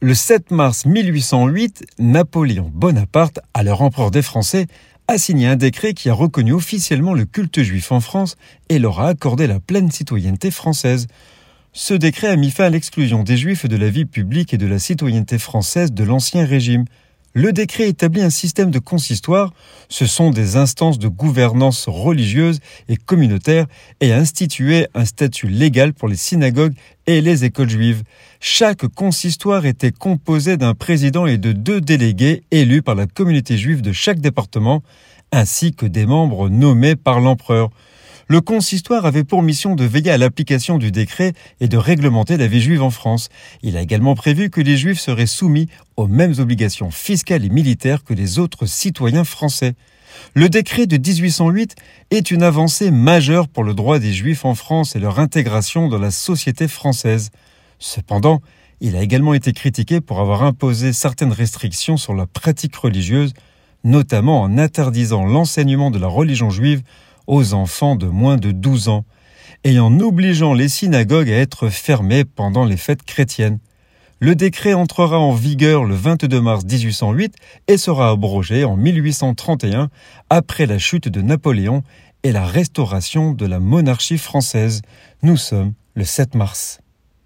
Le 7 mars 1808, Napoléon Bonaparte, alors empereur des Français, a signé un décret qui a reconnu officiellement le culte juif en France et leur a accordé la pleine citoyenneté française. Ce décret a mis fin à l'exclusion des juifs de la vie publique et de la citoyenneté française de l'Ancien Régime. Le décret établit un système de consistoire, ce sont des instances de gouvernance religieuse et communautaire, et a institué un statut légal pour les synagogues et les écoles juives. Chaque consistoire était composé d'un président et de deux délégués élus par la communauté juive de chaque département, ainsi que des membres nommés par l'empereur le consistoire avait pour mission de veiller à l'application du décret et de réglementer la vie juive en France. Il a également prévu que les juifs seraient soumis aux mêmes obligations fiscales et militaires que les autres citoyens français. Le décret de 1808 est une avancée majeure pour le droit des juifs en France et leur intégration dans la société française. Cependant, il a également été critiqué pour avoir imposé certaines restrictions sur la pratique religieuse, notamment en interdisant l'enseignement de la religion juive aux enfants de moins de 12 ans, et en obligeant les synagogues à être fermées pendant les fêtes chrétiennes. Le décret entrera en vigueur le 22 mars 1808 et sera abrogé en 1831 après la chute de Napoléon et la restauration de la monarchie française. Nous sommes le 7 mars.